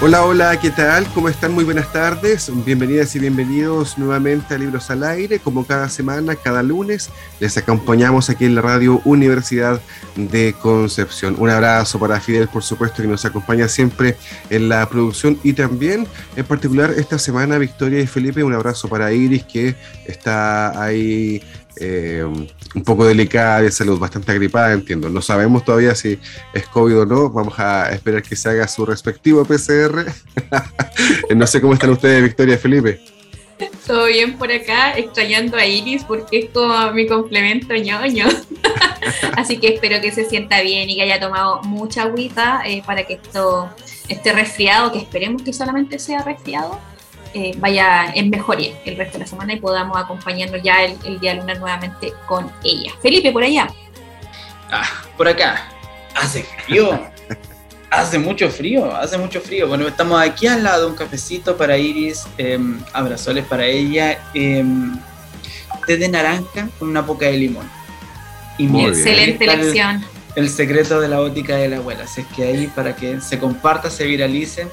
Hola, hola, ¿qué tal? ¿Cómo están? Muy buenas tardes. Bienvenidas y bienvenidos nuevamente a Libros al Aire. Como cada semana, cada lunes, les acompañamos aquí en la radio Universidad de Concepción. Un abrazo para Fidel, por supuesto, que nos acompaña siempre en la producción y también, en particular, esta semana, Victoria y Felipe. Un abrazo para Iris, que está ahí eh, un poco delicada de salud, bastante agripada, entiendo. No sabemos todavía si es COVID o no. Vamos a esperar que se haga su respectivo PCR. no sé cómo están ustedes, Victoria y Felipe. Todo bien por acá, extrañando a Iris porque es como mi complemento ñoño. Así que espero que se sienta bien y que haya tomado mucha agüita eh, para que esto esté resfriado, que esperemos que solamente sea resfriado eh, vaya en mejoría el resto de la semana y podamos acompañarnos ya el, día lunes nuevamente con ella. Felipe, por allá. Ah, por acá. Hace frío. hace mucho frío, hace mucho frío. Bueno, estamos aquí al lado de un cafecito para Iris, eh, abrazoles para ella, eh, té de naranja con una poca de limón. Y Excelente elección. El, secreto de la ótica de la abuela. Así es que ahí para que se comparta, se viralice,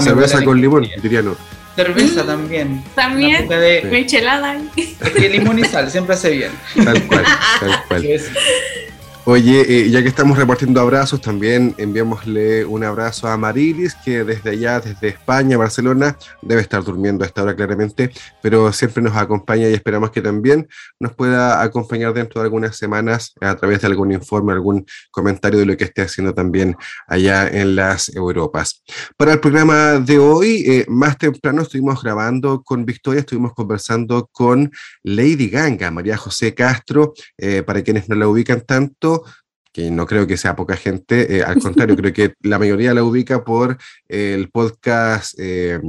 Cerveza con limón, diría no. Cerveza también. También. De... Michelada. Es que limón y sal siempre hace bien. Tal cual, tal cual. Oye, eh, ya que estamos repartiendo abrazos, también enviámosle un abrazo a Marilis, que desde allá, desde España, Barcelona, debe estar durmiendo a esta hora claramente, pero siempre nos acompaña y esperamos que también nos pueda acompañar dentro de algunas semanas a través de algún informe, algún comentario de lo que esté haciendo también allá en las Europas. Para el programa de hoy, eh, más temprano estuvimos grabando con Victoria, estuvimos conversando con Lady Ganga, María José Castro, eh, para quienes no la ubican tanto que no creo que sea poca gente, eh, al contrario, creo que la mayoría la ubica por el podcast. Eh,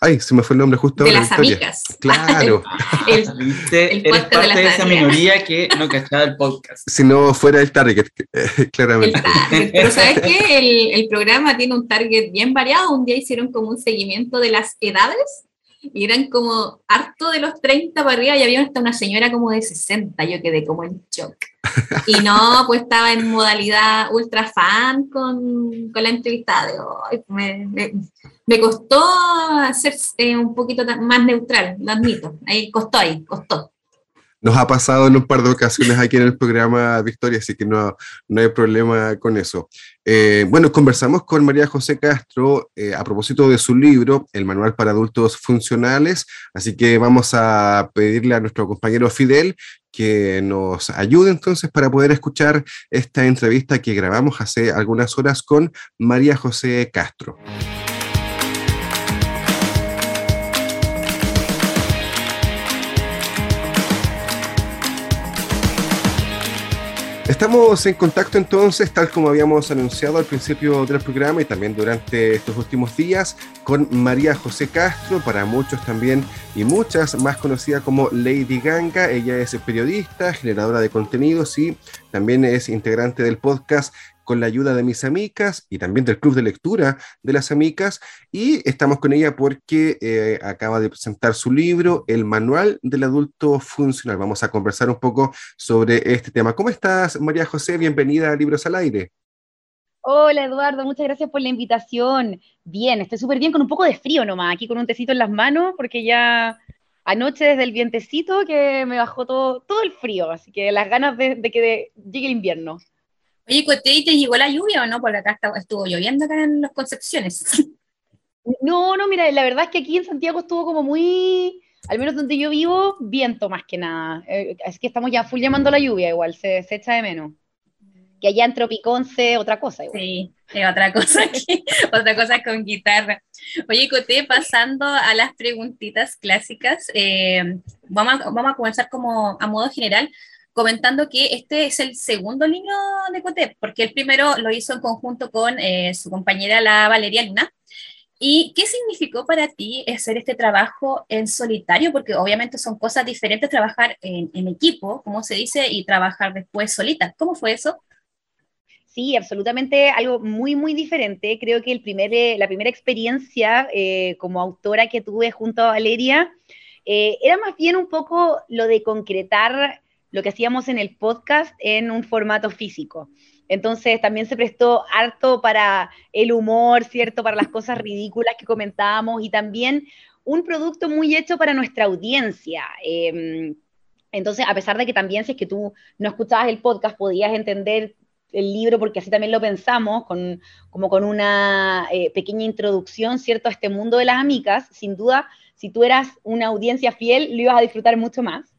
ay, se me fue el nombre justo. De las amigas. Claro. el, Eres parte de, esa minoría que no cachaba el podcast. Si no fuera el target, eh, claramente. Pero ¿sabes qué? El, el programa tiene un target bien variado. Un día hicieron como un seguimiento de las edades y eran como harto de los 30 para arriba y había hasta una señora como de 60, yo quedé como en shock. Y no, pues estaba en modalidad ultra fan con, con la entrevista de hoy. Me, me, costó ser eh, un poquito más neutral, lo admito. Ahí costó, ahí, costó nos ha pasado en un par de ocasiones aquí en el programa Victoria, así que no, no hay problema con eso. Eh, bueno, conversamos con María José Castro eh, a propósito de su libro, El Manual para Adultos Funcionales, así que vamos a pedirle a nuestro compañero Fidel que nos ayude entonces para poder escuchar esta entrevista que grabamos hace algunas horas con María José Castro. Estamos en contacto entonces, tal como habíamos anunciado al principio del programa y también durante estos últimos días, con María José Castro, para muchos también y muchas más conocida como Lady Ganga. Ella es periodista, generadora de contenidos y también es integrante del podcast con la ayuda de mis amigas y también del club de lectura de las amigas. Y estamos con ella porque eh, acaba de presentar su libro, El Manual del Adulto Funcional. Vamos a conversar un poco sobre este tema. ¿Cómo estás, María José? Bienvenida a Libros al Aire. Hola Eduardo, muchas gracias por la invitación. Bien, estoy súper bien con un poco de frío nomás, aquí con un tecito en las manos, porque ya anoche desde el vientecito que me bajó todo, todo el frío, así que las ganas de, de que llegue el invierno. Oye, ¿y te llegó la lluvia o no? Porque acá estuvo lloviendo acá en las Concepciones. No, no, mira, la verdad es que aquí en Santiago estuvo como muy, al menos donde yo vivo, viento más que nada. Eh, es que estamos ya full llamando la lluvia igual, se, echa de menos. Que allá en Tropiconce, otra cosa igual. Sí, otra cosa aquí, otra cosa con guitarra. Oye, Coté, pasando a las preguntitas clásicas, eh, vamos, a, vamos a comenzar como a modo general comentando que este es el segundo libro de Coté, porque el primero lo hizo en conjunto con eh, su compañera la Valeria Luna, ¿Y qué significó para ti hacer este trabajo en solitario? Porque obviamente son cosas diferentes trabajar en, en equipo, como se dice, y trabajar después solita. ¿Cómo fue eso? Sí, absolutamente algo muy, muy diferente. Creo que el primer, eh, la primera experiencia eh, como autora que tuve junto a Valeria eh, era más bien un poco lo de concretar lo que hacíamos en el podcast en un formato físico. Entonces también se prestó harto para el humor, ¿cierto? Para las cosas ridículas que comentábamos y también un producto muy hecho para nuestra audiencia. Em, entonces, a pesar de que también si es que tú no escuchabas el podcast, podías entender el libro, porque así también lo pensamos, con, como con una eh, pequeña introducción, ¿cierto?, a este mundo de las amigas, sin duda, si tú eras una audiencia fiel, lo ibas a disfrutar mucho más.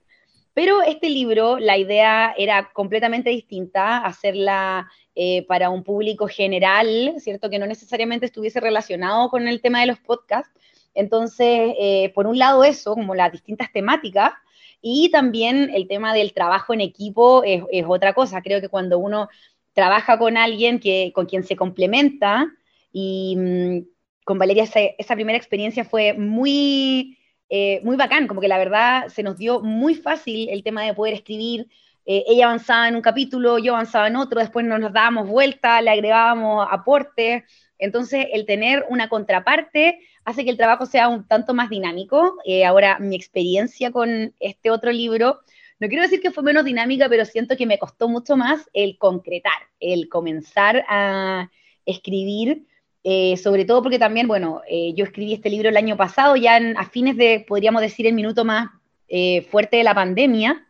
Pero este libro, la idea era completamente distinta, hacerla eh, para un público general, ¿cierto?, que no necesariamente estuviese relacionado con el tema de los podcasts. Entonces, eh, por un lado eso, como las distintas temáticas, y también el tema del trabajo en equipo es, otra cosa. Creo que cuando uno trabaja con alguien que, con quien se complementa y mm, con Valeria esa, primera experiencia fue muy, eh, muy bacán, como que la verdad se nos dio muy fácil el tema de poder escribir. Eh, ella avanzaba en un capítulo, yo avanzaba en otro, después nos, nos dábamos vuelta, le agregábamos aportes. Entonces, el tener una contraparte hace que el trabajo sea un tanto más dinámico. Eh, ahora, mi experiencia con este otro libro no quiero decir que fue menos dinámica, pero siento que me costó mucho más el concretar, el comenzar a escribir, eh, sobre todo porque también, bueno, eh, yo escribí este libro el año pasado, ya a fines de, podríamos decir, el minuto más eh, fuerte de la pandemia.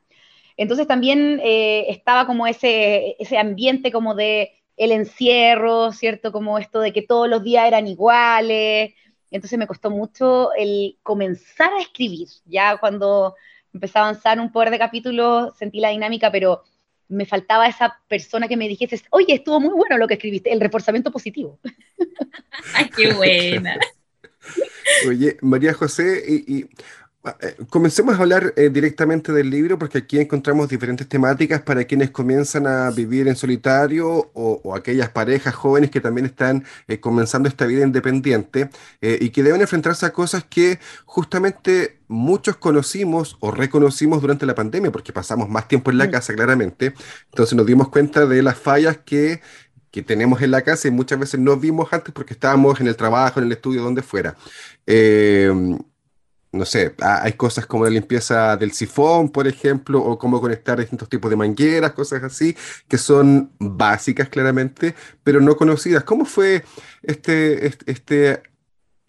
Entonces también estaba como ese, ese ambiente como de el encierro, ¿cierto? Como esto de que todos los días eran iguales. Entonces me costó mucho el comenzar a escribir, ya cuando empecé a avanzar un par de capítulos, sentí la dinámica, pero me faltaba esa persona que me dijese, oye, estuvo muy bueno lo que escribiste, el reforzamiento positivo. ¡Ay, qué buena! Oye, María José, y eh, comencemos a hablar eh, directamente del libro porque aquí encontramos diferentes temáticas para quienes comienzan a vivir en solitario o, aquellas parejas jóvenes que también están eh, comenzando esta vida independiente y que deben enfrentarse a cosas que justamente muchos conocimos o reconocimos durante la pandemia porque pasamos más tiempo en la mm. casa claramente. Entonces nos dimos cuenta de las fallas que que tenemos en la casa y muchas veces no vimos antes porque estábamos en el trabajo, en el estudio, donde fuera no sé, hay cosas como la limpieza del sifón, por ejemplo, o cómo conectar distintos tipos de mangueras, cosas así, que son básicas claramente, pero no conocidas. ¿Cómo fue este, este,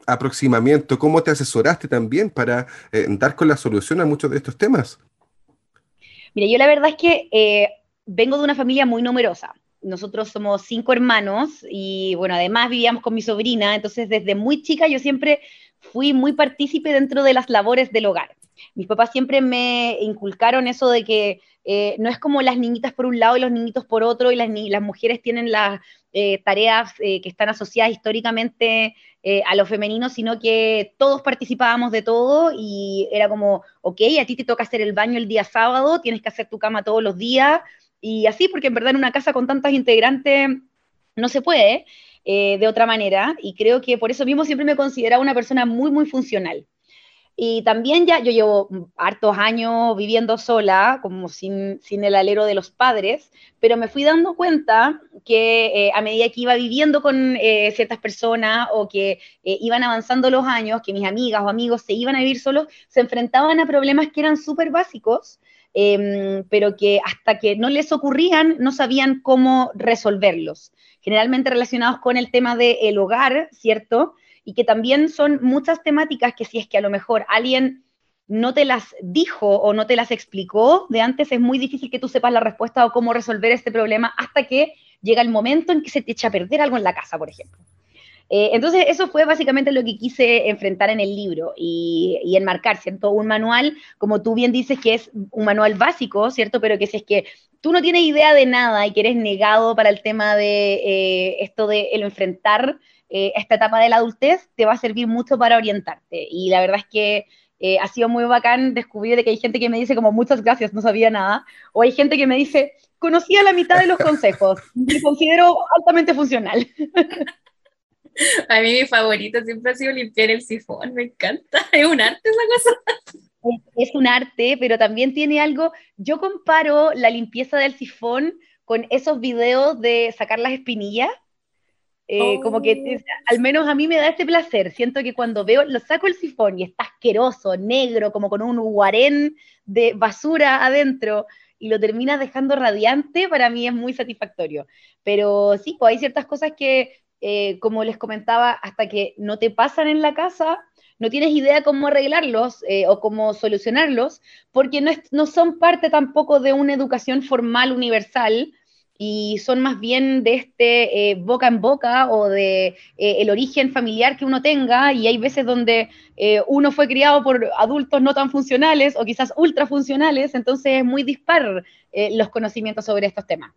aproximamiento? ¿Cómo te asesoraste también para eh, dar con la solución a muchos de estos temas? Mira, yo la verdad es que eh, vengo de una familia muy numerosa. Nosotros somos cinco hermanos y bueno, además vivíamos con mi sobrina, entonces desde muy chica yo siempre fui muy partícipe dentro de las labores del hogar. Mis papás siempre me inculcaron eso de que eh, no es como las niñitas por un lado y los niñitos por otro, y las, mujeres tienen las tareas que están asociadas históricamente a lo femenino, sino que todos participábamos de todo y era como, ok, a ti te toca hacer el baño el día sábado, tienes que hacer tu cama todos los días, y así, porque en verdad en una casa con tantas integrantes no se puede. Eh, de otra manera y creo que por eso mismo siempre me consideraba una persona muy, muy funcional. Y también ya yo llevo hartos años viviendo sola, como sin, sin el alero de los padres, pero me fui dando cuenta que eh, a medida que iba viviendo con eh, ciertas personas o que iban avanzando los años, que mis amigas o amigos se iban a vivir solos, se enfrentaban a problemas que eran súper básicos, em, pero que hasta que no les ocurrían no sabían cómo resolverlos generalmente relacionados con el tema del hogar, ¿cierto? Y que también son muchas temáticas que si es que a lo mejor alguien no te las dijo o no te las explicó de antes, es muy difícil que tú sepas la respuesta o cómo resolver este problema hasta que llega el momento en que se te echa a perder algo en la casa, por ejemplo. Eh, entonces, eso fue básicamente lo que quise enfrentar en el libro y, y, enmarcar, ¿cierto? Un manual, como tú bien dices, que es un manual básico, ¿cierto? Pero que si es que tú no tienes idea de nada y que eres negado para el tema de eh, esto de el enfrentar eh, esta etapa de la adultez, te va a servir mucho para orientarte. Y la verdad es que ha sido muy bacán descubrir que hay gente que me dice como muchas gracias, no sabía nada, o hay gente que me dice, conocía la mitad de los consejos, me considero altamente funcional. A mí mi favorito siempre ha sido limpiar el sifón, me encanta. Es un arte esa cosa. Es un arte, pero también tiene algo. Yo comparo la limpieza del sifón con esos videos de sacar las espinillas. Eh, como que oh. al menos a mí me da este placer. Siento que cuando veo, lo saco el sifón y está asqueroso, negro, como con un guarén de basura adentro, y lo terminas dejando radiante, para mí es muy satisfactorio. Pero sí, pues hay ciertas cosas que eh, como les comentaba, hasta que no te pasan en la casa, no tienes idea cómo arreglarlos eh, o cómo solucionarlos, porque no, no, son parte tampoco de una educación formal universal y son más bien de este eh, boca en boca o de el origen familiar que uno tenga y hay veces donde uno fue criado por adultos no tan funcionales o quizás ultra funcionales, entonces es muy dispar los conocimientos sobre estos temas.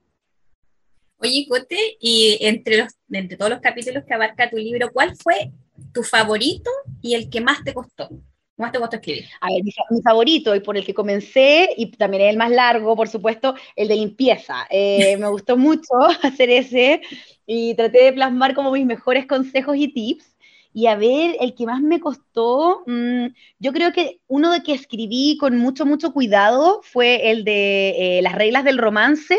Oye, Cote, y entre, los, entre todos los capítulos que abarca tu libro, ¿cuál fue tu favorito y el que más te costó? ¿Más te costó escribir? A ver, mi, favorito y por el que comencé, y también es el más largo, por supuesto, el de limpieza. Eh, me gustó mucho hacer ese y traté de plasmar como mis mejores consejos y tips. Y a ver, el que más me costó, mm, yo creo que uno de que escribí con mucho, mucho cuidado fue el de eh, las reglas del romance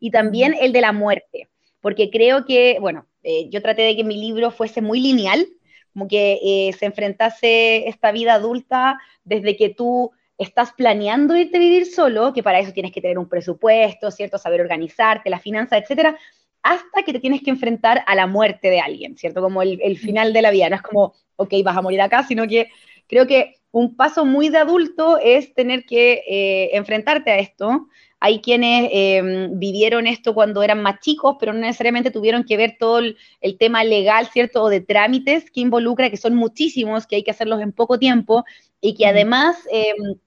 y también el de la muerte, porque creo que, bueno, eh, yo traté de que mi libro fuese muy lineal, como que eh, se enfrentase esta vida adulta desde que tú estás planeando irte a vivir solo, que para eso tienes que tener un presupuesto, ¿cierto? Saber organizarte, la finanza, etcétera, hasta que te tienes que enfrentar a la muerte de alguien, ¿cierto? Como el, el final de la vida, no es como, ok, vas a morir acá, sino que creo que un paso muy de adulto es tener que eh, enfrentarte a esto, hay quienes em, vivieron esto cuando eran más chicos, pero no necesariamente tuvieron que ver todo el, tema legal, ¿cierto? O de trámites que involucra, que son muchísimos, que hay que hacerlos en poco tiempo y que además em,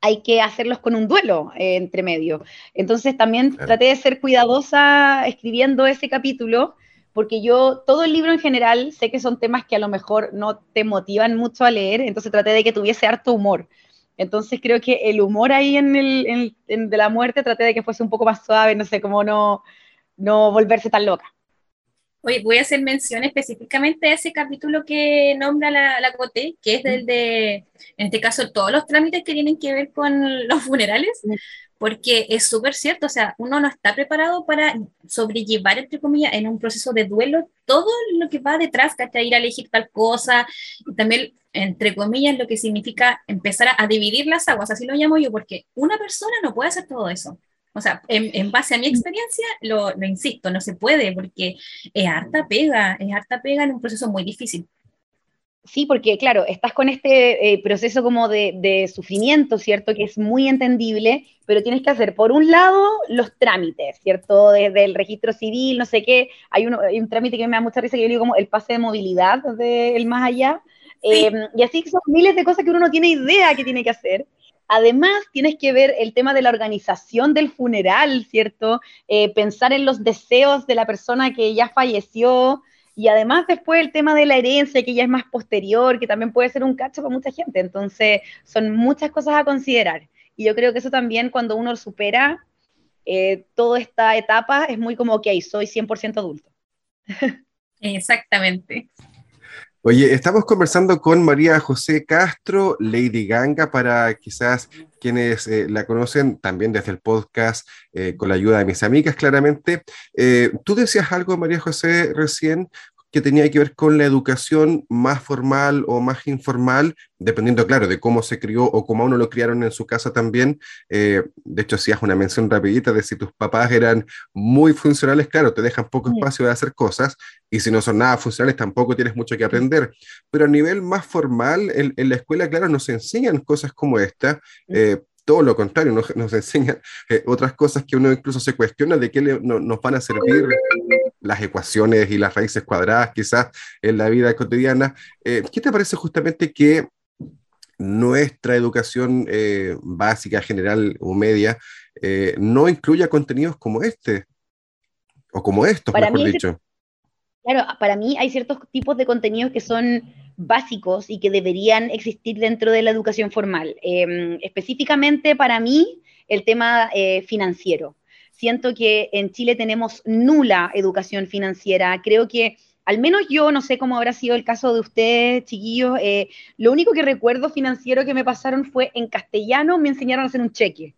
hay que hacerlos con un duelo eh, entre medio. Entonces también traté de ser cuidadosa escribiendo ese capítulo porque yo todo el libro en general sé que son temas que a lo mejor no te motivan mucho a leer, entonces traté de que tuviese harto humor. Entonces creo que el humor ahí en el de la muerte traté de que fuese un poco más suave, no sé, cómo no, no volverse tan loca. Oye, voy a hacer mención específicamente a ese capítulo que nombra la, la Coté, que es del de, en este caso, todos los trámites que tienen que ver con los funerales, porque es súper cierto, o sea, uno no está preparado para sobrellevar, entre comillas, en un proceso de duelo todo lo que va detrás, ¿cachai? Ir a elegir tal cosa, y también, entre comillas, lo que significa empezar a, dividir las aguas, así lo llamo yo, porque una persona no puede hacer todo eso. O sea, en, base a mi experiencia, lo, lo, insisto, no se puede, porque es harta pega, es harta pega en un proceso muy difícil. Sí, porque claro, estás con este eh, proceso como de, sufrimiento, ¿cierto? Que es muy entendible, pero tienes que hacer, por un lado, los trámites, ¿cierto? Desde el registro civil, no sé qué, hay, un trámite que me da mucha risa que yo digo como el pase de movilidad del más allá. Em, y así son miles de cosas que uno no tiene idea que tiene que hacer. Además, tienes que ver el tema de la organización del funeral, ¿cierto? Eh, pensar en los deseos de la persona que ya falleció, y además después el tema de la herencia, que ya es más posterior, que también puede ser un cacho para mucha gente. Entonces, son muchas cosas a considerar. Y yo creo que eso también cuando uno supera eh, toda esta etapa, es muy como, ok, soy 100% adulto. Exactamente. Oye, estamos conversando con María José Castro, Lady Ganga, para quizás quienes eh, la conocen también desde el podcast, eh, con la ayuda de mis amigas, claramente. Eh, tú decías algo, María José, recién que tenía que ver con la educación más formal o más informal, dependiendo, claro, de cómo se crió o cómo a uno lo criaron en su casa también. de hecho, hacías una mención rapidita de si tus papás eran muy funcionales, claro, te dejan poco espacio de hacer cosas, y si no son nada funcionales, tampoco tienes mucho que aprender. Pero a nivel más formal, en, la escuela, claro, nos enseñan cosas como esta todo lo contrario, nos, nos enseña eh, otras cosas que uno incluso se cuestiona de qué nos van a servir las ecuaciones y las raíces cuadradas quizás en la vida cotidiana. Eh, ¿Qué te parece justamente que nuestra educación eh, básica, general o media no incluya contenidos como este? O como estos, mejor dicho. Claro, para mí hay ciertos tipos de contenidos que son básicos y que deberían existir dentro de la educación formal. Em, específicamente para mí, el tema eh, financiero. Siento que en Chile tenemos nula educación financiera. Creo que al menos yo, no sé cómo habrá sido el caso de ustedes, chiquillos, eh, lo único que recuerdo financiero que me pasaron fue en castellano me enseñaron a hacer un cheque.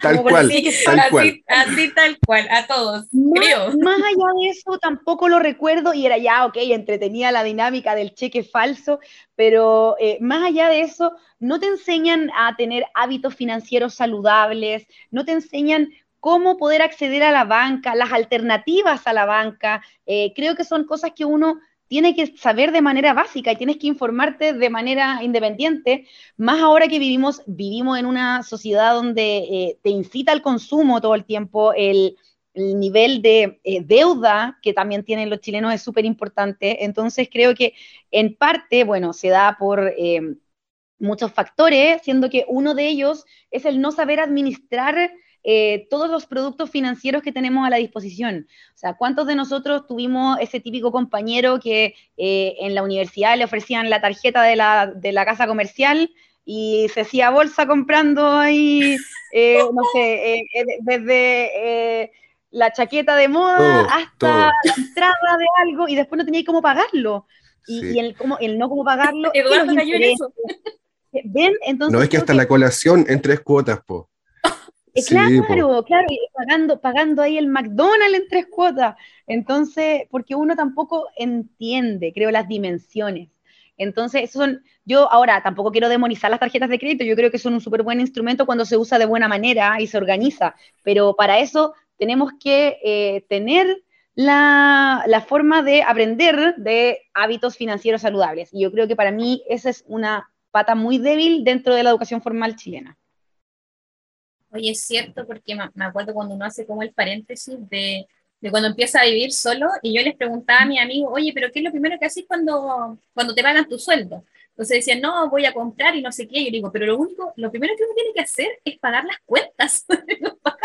Tal cual, tal así, cual. Así tal cual, a todos, más, creo. más allá de eso, tampoco lo recuerdo y era ya, ok, entretenía la dinámica del cheque falso, pero eh, más allá de eso, no te enseñan a tener hábitos financieros saludables, no te enseñan cómo poder acceder a la banca, las alternativas a la banca. Eh, creo que son cosas que uno tiene que saber de manera básica y tienes que informarte de manera independiente, más ahora que vivimos, vivimos en una sociedad donde eh, te incita al consumo todo el tiempo, el, el nivel de eh, deuda que también tienen los chilenos es súper importante, entonces creo que en parte, bueno, se da por... Eh, muchos factores, siendo que uno de ellos es el no saber administrar eh, todos los productos financieros que tenemos a la disposición. O sea, ¿cuántos de nosotros tuvimos ese típico compañero que eh, en la universidad le ofrecían la tarjeta de la, de la casa comercial y se hacía bolsa comprando ahí, eh, no sé, eh, desde eh, la chaqueta de moda Todo, hasta todo. la entrada de algo y después no tenía cómo pagarlo? Y, Sí. y el, cómo, el no cómo pagarlo. Eduardo cayó en intereses. eso. ¿Ven? Entonces, No es que hasta la colación en tres cuotas, po. Eh, Sí, claro, claro, y pagando, pagando ahí el McDonald's en tres cuotas. Entonces, porque uno tampoco entiende, creo, las dimensiones. Entonces, eso son, yo ahora tampoco quiero demonizar las tarjetas de crédito, yo creo que son un súper buen instrumento cuando se usa de buena manera y se organiza, pero para eso tenemos que eh, tener la, la forma de aprender de hábitos financieros saludables. Y yo creo que para mí esa es una pata muy débil dentro de la educación formal chilena. Oye, es cierto, porque me acuerdo cuando uno hace como el paréntesis de, de cuando empieza a vivir solo, y yo les preguntaba a mi amigo, oye, pero ¿qué es lo primero que haces cuando, cuando te pagan tu sueldo? Entonces decían, no, voy a comprar y no sé qué. Yo digo, pero lo único, lo primero que uno tiene que hacer es pagar las cuentas.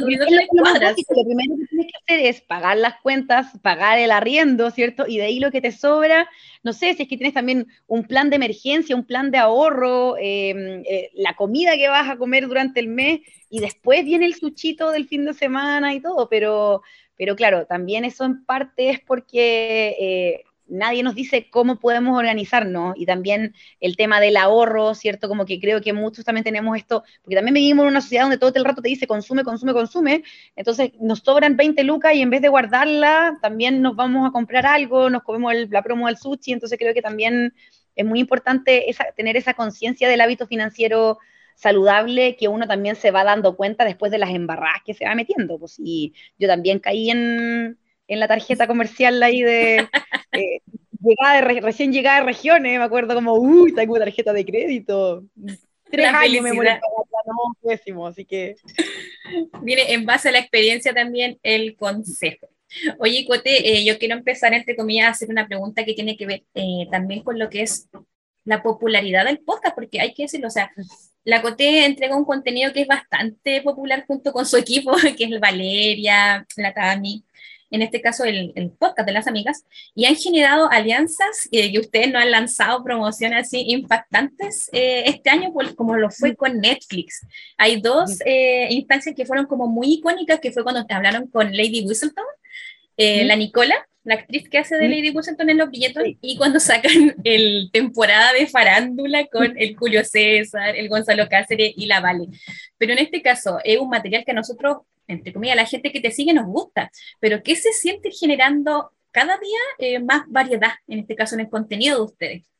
Lo, cuadras. primero que tienes que hacer es pagar las cuentas, pagar el arriendo, ¿cierto? Y de ahí lo que te sobra, no sé, si es que tienes también un plan de emergencia, un plan de ahorro, eh, eh, la comida que vas a comer durante el mes, y después viene el suchito del fin de semana y todo, pero, pero claro, también eso en parte es porque eh, nadie nos dice cómo podemos organizarnos, y también el tema del ahorro, ¿cierto? Como que creo que muchos también tenemos esto, porque también vivimos en una sociedad donde todo el rato te dice consume, consume, consume, entonces nos sobran 20 lucas y en vez de guardarla, también nos vamos a comprar algo, nos comemos el- la promo del sushi, entonces creo que también es muy importante tener esa conciencia del hábito financiero saludable que uno también se va dando cuenta después de las embarradas que se va metiendo. Pues, y yo también caí en, en la tarjeta comercial ahí de eh, llegada de re- recién llegada de regiones, me acuerdo como, uy, tengo tarjeta de crédito. Tres La años me felicidad. no, pésimo, así que Viene en base a la experiencia también el consejo. Oye, Cote, eh, yo quiero empezar, entre comillas, a hacer una pregunta que tiene que ver eh, también con lo que es la popularidad del podcast, porque hay que decirlo, o sea, la Cote entrega un contenido que es bastante popular junto con su equipo, que es Valeria, la Tami, en este caso el, el podcast de las amigas, y han generado alianzas eh, que ustedes no han lanzado promociones así impactantes eh, este año, como lo fue con Netflix. Hay dos eh, instancias que fueron como muy icónicas, que fue cuando te hablaron con Lady Whistleton, eh, ¿Mm? la Nicola, la actriz que hace de. Lady Whistleton en Los Billetos, Sí. y cuando sacan el temporada de farándula con el Julio César, el Gonzalo Cáceres y la Vale. Pero en este caso es un material que a nosotros, entre comillas, la gente que te sigue nos gusta, pero que se siente generando cada día eh, más variedad, en este caso en el contenido de ustedes.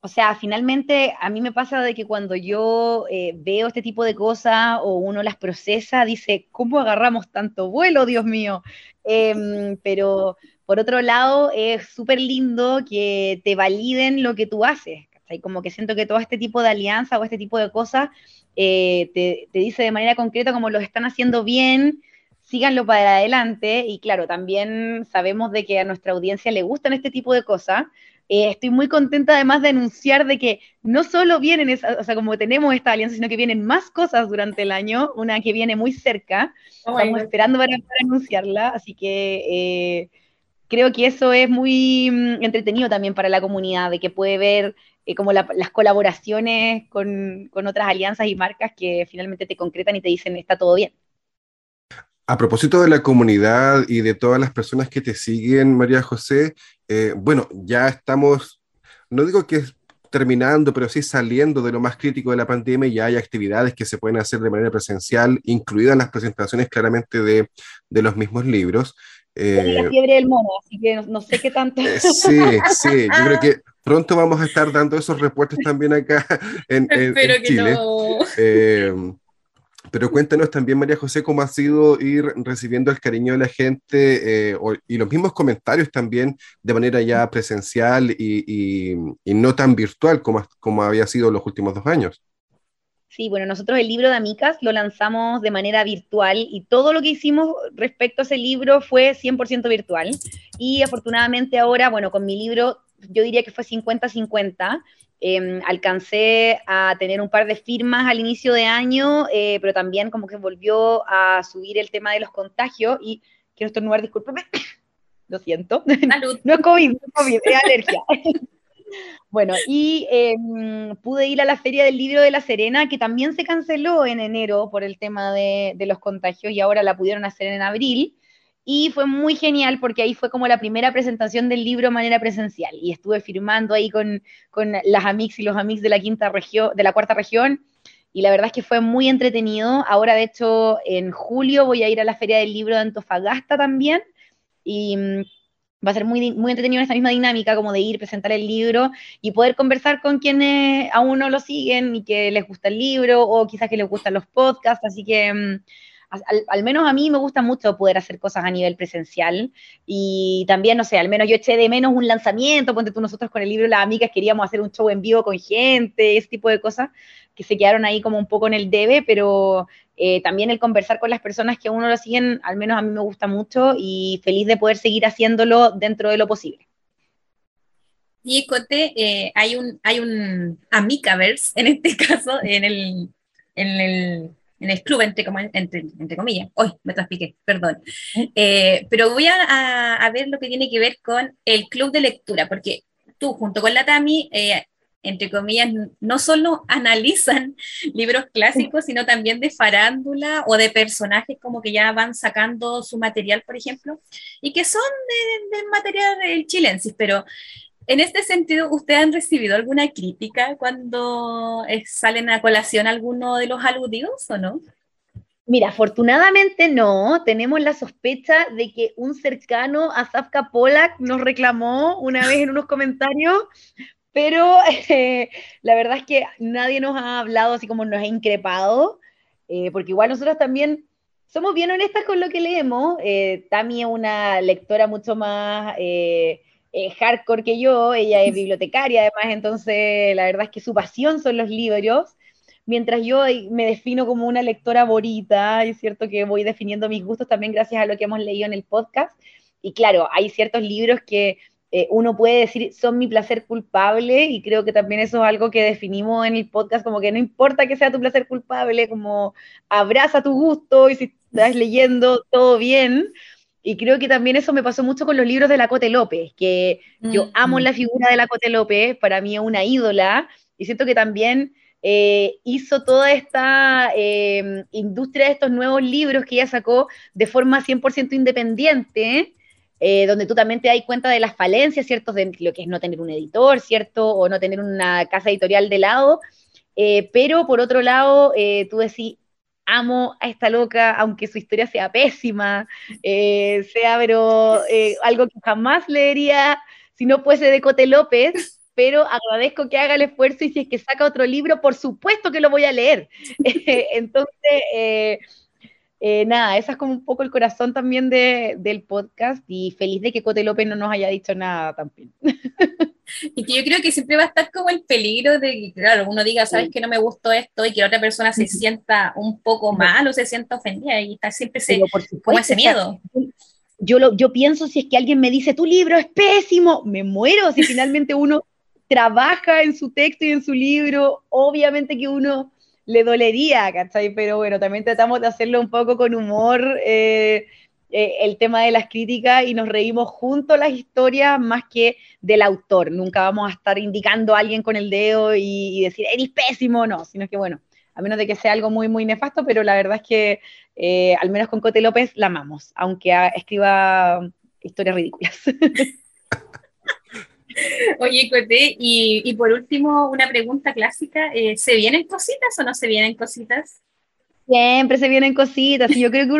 O sea, finalmente a mí me pasa de que cuando yo eh, veo este tipo de cosas o uno las procesa, dice, ¿cómo agarramos tanto vuelo, Dios mío? Em, pero por otro lado, es súper lindo que te validen lo que tú haces. ¿Cachai? Como que siento que todo este tipo de alianza o este tipo de cosas eh, te, te dice de manera concreta como lo están haciendo bien, síganlo para adelante. Y claro, también sabemos de que a nuestra audiencia le gustan este tipo de cosas. Eh, estoy muy contenta además de anunciar de que no solo vienen, esa- o sea, como tenemos esta alianza, sino que vienen más cosas durante el año, una que viene muy cerca, estamos esperando para, para anunciarla, así que eh, creo que eso es muy mm, entretenido también para la comunidad, de que puede ver eh, como la- las colaboraciones con, con otras alianzas y marcas que finalmente te concretan y te dicen está todo bien. A propósito de la comunidad y de todas las personas que te siguen, María José, eh, bueno, ya estamos, no digo que terminando, pero sí saliendo de lo más crítico de la pandemia, ya hay actividades que se pueden hacer de manera presencial, incluidas las presentaciones claramente de, de los mismos libros. Eh, la fiebre del mono, así que no, sé qué tanto. Eh, sí, sí, yo creo que pronto vamos a estar dando esos reportes también acá en, en, Espero que Chile. No. Eh, pero cuéntanos también, María José, cómo ha sido ir recibiendo el cariño de la gente eh, y los mismos comentarios también de manera ya presencial y, no tan virtual como, como había sido los últimos dos años. Sí, bueno, nosotros el libro de Amicas lo lanzamos de manera virtual y todo lo que hicimos respecto a ese libro fue 100% virtual. Y afortunadamente ahora, bueno, con mi libro yo diría que fue 50-50. Em, alcancé a tener un par de firmas al inicio de año, eh, pero también como que volvió a subir el tema de los contagios y quiero estornudar, discúlpeme, lo siento. Salud. no es COVID, no es COVID, es alergia. bueno, y em, pude ir a la Feria del Libro de La Serena, que también se canceló en enero por el tema de, de los contagios y ahora la pudieron hacer en abril. Y fue muy genial porque ahí fue como la primera presentación del libro de manera presencial. Y estuve firmando ahí con, con las amics y los amics de la quinta región, de la cuarta región. Y la verdad es que fue muy entretenido. Ahora, de hecho, en julio voy a ir a la Feria del Libro de Antofagasta también. Y mm, va a ser muy, muy entretenido esta misma dinámica, como de ir, presentar el libro y poder conversar con quienes aún no lo siguen y que les gusta el libro o quizás que les gustan los podcasts. Así que al, menos a mí me gusta mucho poder hacer cosas a nivel presencial y también, no sé, al menos yo eché de menos un lanzamiento, ponte tú nosotros con el libro Las Amigas queríamos hacer un show en vivo con gente, ese tipo de cosas que se quedaron ahí como un poco en el debe, pero eh, también el conversar con las personas que uno lo siguen, al menos a mí me gusta mucho y feliz de poder seguir haciéndolo dentro de lo posible. Y Cote, eh, hay un, hay un Amicaverse, en este caso, en el, en el en el club, entre, entre, entre comillas. Hoy me traspiqué, perdón. Eh, pero voy a, a, ver lo que tiene que ver con el club de lectura, porque tú, junto con la Tami, eh, entre comillas, no solo analizan libros clásicos, sino también de farándula o de personajes como que ya van sacando su material, por ejemplo, y que son del de material chilensis, pero en este sentido, ¿ustedes han recibido alguna crítica cuando eh, salen a colación alguno de los aludidos o no? Mira, afortunadamente no. Tenemos la sospecha de que un cercano a Zafka Polak nos reclamó una vez en unos comentarios, pero eh, la verdad es que nadie nos ha hablado así como nos ha increpado, eh, porque igual nosotros también somos bien honestas con lo que leemos. Tami es una lectora mucho más eh, hardcore que yo, ella es bibliotecaria además, entonces la verdad es que su pasión son los libros, mientras yo me defino como una lectora bonita, es cierto que voy definiendo mis gustos también gracias a lo que hemos leído en el podcast, y claro, hay ciertos libros que eh, uno puede decir son mi placer culpable, y creo que también eso es algo que definimos en el podcast, como que no importa que sea tu placer culpable, como abraza tu gusto y si estás leyendo todo bien, y creo que también eso me pasó mucho con los libros de la Cote López, que yo mm, amo mm. la figura de la Cote López, para mí es una ídola, y siento que también eh, hizo toda esta em, industria de estos nuevos libros que ella sacó de forma 100% independiente, eh, donde tú también te das cuenta de las falencias, ¿cierto? De lo que es no tener un editor, ¿cierto? O no tener una casa editorial de lado. Eh, pero por otro lado, tú decís, amo a esta loca, aunque su historia sea pésima, eh, sea pero eh, algo que jamás leería si no fuese de Cote López, pero agradezco que haga el esfuerzo y si es que saca otro libro, por supuesto que lo voy a leer. Entonces, eh, nada, esa es como un poco el corazón también del podcast y feliz de que Cote López no nos haya dicho nada también. Y que yo creo que siempre va a estar como el peligro de que, claro, uno diga, sabes que no me gustó esto y que la otra persona se sienta un poco mal o se sienta ofendida y está siempre ese, como ese miedo. yo, lo, yo pienso si es que alguien me dice, tu libro es pésimo, me muero. Si finalmente uno trabaja en su texto y en su libro, obviamente que uno le dolería, ¿cachai? Pero bueno, también tratamos de hacerlo un poco con humor. Eh, eh, el tema de las críticas y nos reímos juntos las historias más que del autor. Nunca vamos a estar indicando a alguien con el dedo y, decir, eres pésimo, no, sino que bueno, a menos de que sea algo muy, muy nefasto, pero la verdad es que eh, al menos con Cote López la amamos, aunque escriba historias ridículas. Oye, Cote, y, por último, una pregunta clásica, eh, ¿se vienen cositas o no se vienen cositas? Siempre se vienen cositas, y yo creo que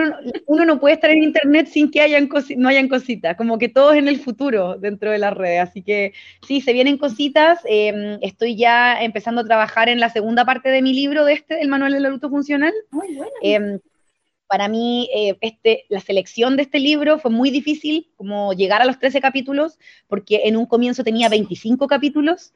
uno, no puede estar en internet sin que hayan no hayan cositas, como que todo es en el futuro dentro de las redes, así que sí, se vienen cositas, em, estoy ya empezando a trabajar en la segunda parte de mi libro de este, el manual del adulto funcional. Muy bueno. Em, para mí eh, este, la selección de este libro fue muy difícil, como llegar a los 13 capítulos, porque en un comienzo tenía 25 capítulos,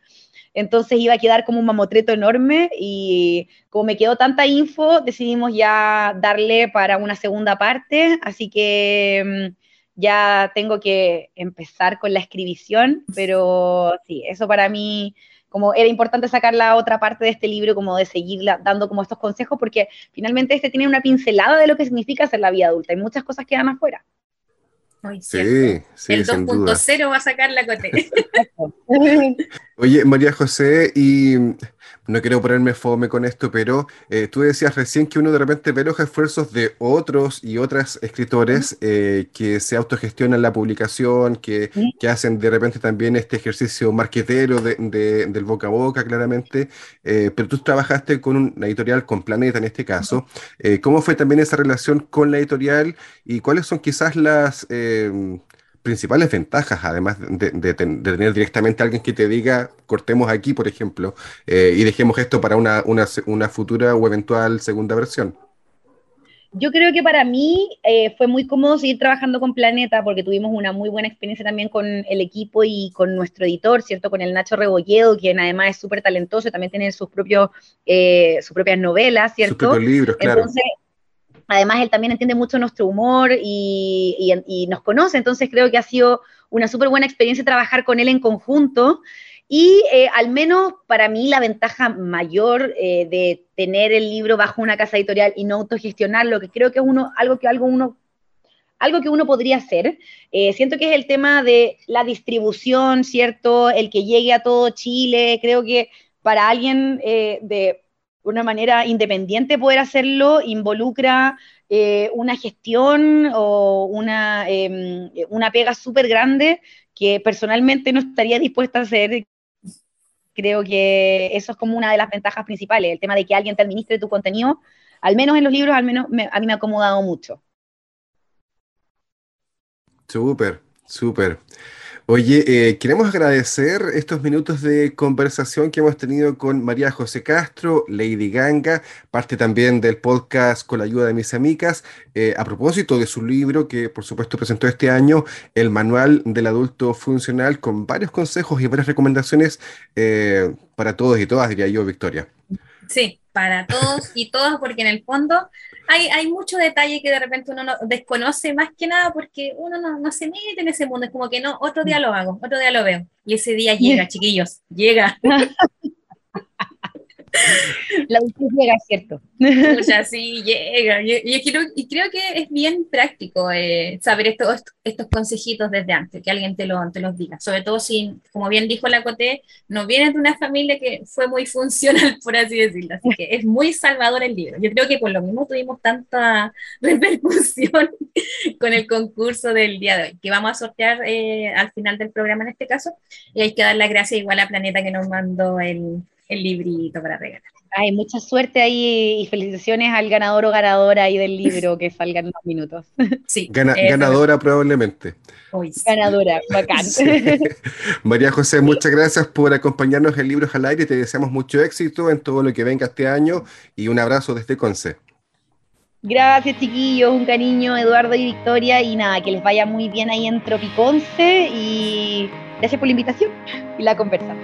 entonces iba a quedar como un mamotreto enorme y como me quedó tanta info, decidimos ya darle para una segunda parte, así que mm, ya tengo que empezar con la escribición, pero sí, eso para mí como era importante sacar la otra parte de este libro, como de seguir dando como estos consejos, porque finalmente este tiene una pincelada de lo que significa ser la vida adulta. Hay muchas cosas que quedan afuera sí, sí, El 2.0 va a sacar la cote. Oye, María José, y no quiero ponerme fome con esto, pero eh, tú decías recién que uno de repente ve los esfuerzos de otros y otras escritores eh, que se autogestionan la publicación, que, que, hacen de repente también este ejercicio marquetero de, del boca a boca, claramente, eh, pero tú trabajaste con una editorial, con Planeta en este caso. ¿Cómo fue también esa relación con la editorial y cuáles son quizás las principales ventajas, además de, tener directamente a alguien que te diga, cortemos aquí, por ejemplo, eh, y dejemos esto para una, futura o eventual segunda versión? Yo creo que para mí eh, fue muy cómodo seguir trabajando con Planeta porque tuvimos una muy buena experiencia también con el equipo y con nuestro editor, ¿cierto? Con el Nacho Rebolledo, quien además es súper talentoso y también tiene sus, propios, eh, sus propias novelas, ¿cierto? Sus propios libros, claro. Entonces, Además, él también entiende mucho nuestro humor y, nos conoce, entonces creo que ha sido una súper buena experiencia trabajar con él en conjunto. Y eh, al menos para mí la ventaja mayor eh, de tener el libro bajo una casa editorial y no autogestionarlo, que creo que es uno, algo que algo uno algo que uno podría hacer. Eh, siento que es el tema de la distribución, ¿cierto? El que llegue a todo Chile. Creo que para alguien de una manera independiente poder hacerlo involucra eh, una gestión o una, em, una pega súper grande que personalmente no estaría dispuesta a hacer. Creo que eso es como una de las ventajas principales, el tema de que alguien te administre tu contenido, al menos en los libros, al menos a mí me ha acomodado mucho. Súper, súper. Oye, eh, queremos agradecer estos minutos de conversación que hemos tenido con María José Castro, Lady Ganga, parte también del podcast con la ayuda de mis amigas, eh, a propósito de su libro que por supuesto presentó este año, El Manual del Adulto Funcional, con varios consejos y varias recomendaciones eh, para todos y todas, diría yo, Victoria. Sí, para todos y todas, porque en el fondo hay, hay mucho detalle que de repente uno no, desconoce más que nada porque uno no, no, se mete en ese mundo, es como que no, otro día lo hago, otro día lo veo. Y ese día llega, chiquillos, llega. La adultez llega, cierto. sea, sí, llega. Y, creo, y creo que es bien práctico eh, saber estos, estos consejitos desde antes, que alguien te, lo, te los diga. Sobre todo si, como bien dijo la Coté, no vienes de una familia que fue muy funcional, por así decirlo. Así que es muy salvador el libro. Yo creo que por lo mismo tuvimos tanta repercusión con el concurso del día de hoy, que vamos a sortear eh, al final del programa en este caso. Y hay que dar las gracias igual a Planeta que nos mandó el el librito para regalar. Ay, mucha suerte ahí y felicitaciones al ganador o ganadora ahí del libro que salgan unos minutos. Sí. ganadora probablemente. ganadora, bacán. María José, muchas gracias por acompañarnos en Libros al Aire. Te deseamos mucho éxito en todo lo que venga este año y un abrazo desde Conce. Gracias, chiquillos, un cariño, Eduardo y Victoria, y nada, que les vaya muy bien ahí en Tropiconce y gracias por la invitación y la conversa.